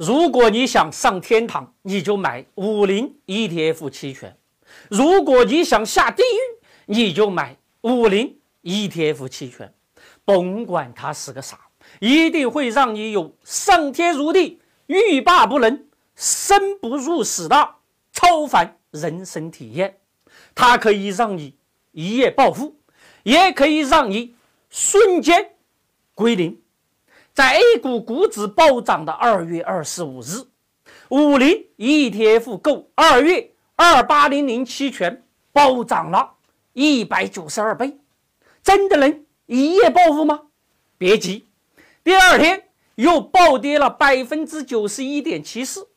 如果你想上天堂，你就买五零 ETF 期权；如果你想下地狱，你就买五零 ETF 期权。甭管它是个啥，一定会让你有上天入地、欲罢不能、生不如死的超凡人生体验。它可以让你一夜暴富，也可以让你瞬间归零。在 A 股股指暴涨的二月二十五日，五零 ETF 购二月二八零零期权暴涨了一百九十二倍，真的能一夜暴富吗？别急，第二天又暴跌了百分之九十一点七四，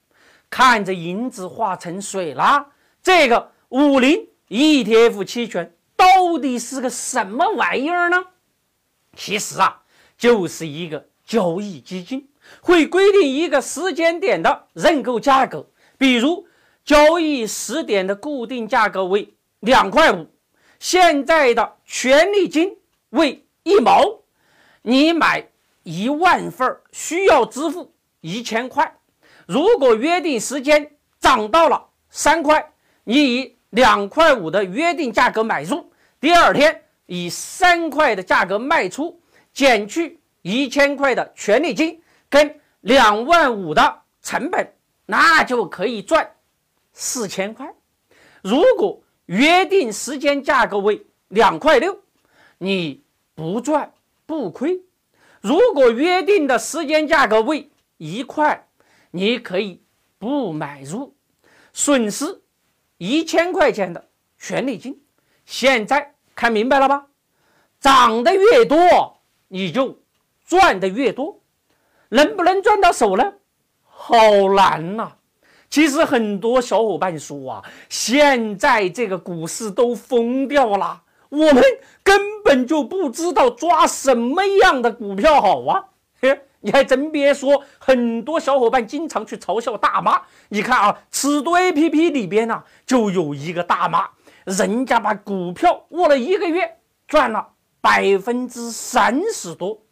看着银子化成水了。这个五零 ETF 期权到底是个什么玩意儿呢？其实啊，就是一个。交易基金会规定一个时间点的认购价格，比如交易时点的固定价格为两块五，现在的权利金为一毛，你买一万份需要支付一千块。如果约定时间涨到了三块，你以两块五的约定价格买入，第二天以三块的价格卖出，减去。一千块的权利金跟两万五的成本，那就可以赚四千块。如果约定时间价格为两块六，你不赚不亏；如果约定的时间价格为一块，你可以不买入，损失一千块钱的权利金。现在看明白了吧？涨得越多，你就。赚的越多，能不能赚到手呢？好难呐！其实很多小伙伴说啊，现在这个股市都疯掉了，我们根本就不知道抓什么样的股票好啊！嘿，你还真别说，很多小伙伴经常去嘲笑大妈。你看啊，尺度 A P P 里边呢，就有一个大妈，人家把股票握了一个月，赚了百分之三十多。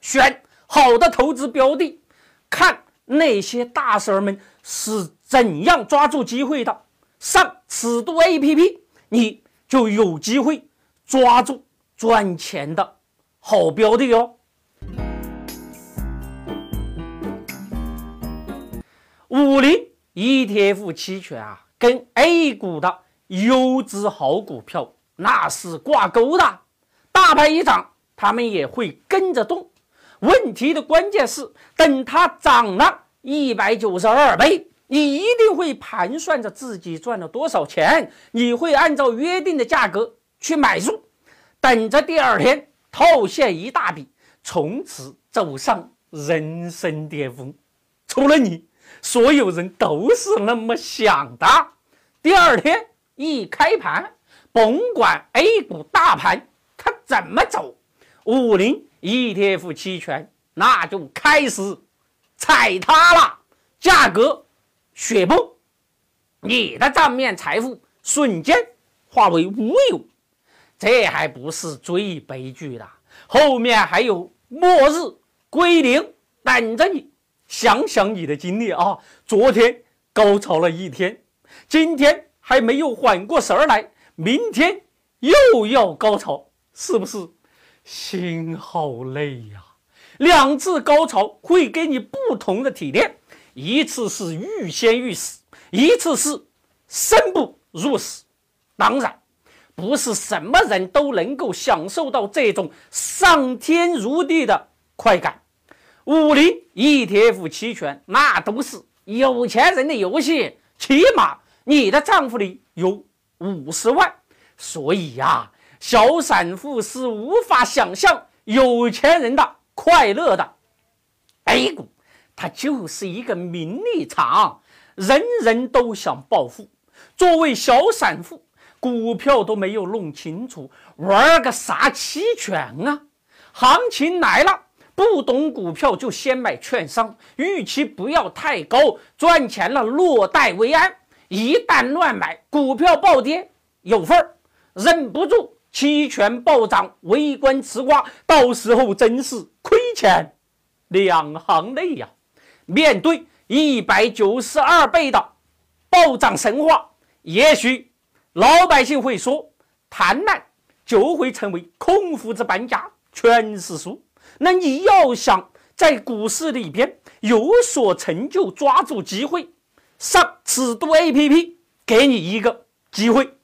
选好的投资标的，看那些大神们是怎样抓住机会的。上尺度 A P P，你就有机会抓住赚钱的好标的哟。五零 E T F 期权啊，跟 A 股的优质好股票那是挂钩的，大盘一涨，他们也会跟着动。问题的关键是，等它涨了一百九十二倍，你一定会盘算着自己赚了多少钱，你会按照约定的价格去买入，等着第二天套现一大笔，从此走上人生巅峰。除了你，所有人都是那么想的。第二天一开盘，甭管 A 股大盘它怎么走，五零。ETF 期权那就开始踩踏了，价格雪崩，你的账面财富瞬间化为乌有。这还不是最悲剧的，后面还有末日归零等着你。想想你的经历啊，昨天高潮了一天，今天还没有缓过神儿来，明天又要高潮，是不是？心好累呀！两次高潮会给你不同的体验，一次是欲仙欲死，一次是生不如死。当然，不是什么人都能够享受到这种上天入地的快感。五零 ETF 期权那都是有钱人的游戏，起码你的账户里有五十万。所以呀。小散户是无法想象有钱人的快乐的。A 股它就是一个名利场，人人都想暴富。作为小散户，股票都没有弄清楚，玩个啥期权啊？行情来了，不懂股票就先买券商，预期不要太高，赚钱了落袋为安。一旦乱买，股票暴跌，有份儿，忍不住。期权暴涨，围观吃瓜，到时候真是亏钱两行泪呀！面对一百九十二倍的暴涨神话，也许老百姓会说，贪婪就会成为孔夫子搬家，全是输。那你要想在股市里边有所成就，抓住机会，上尺度 A P P，给你一个机会。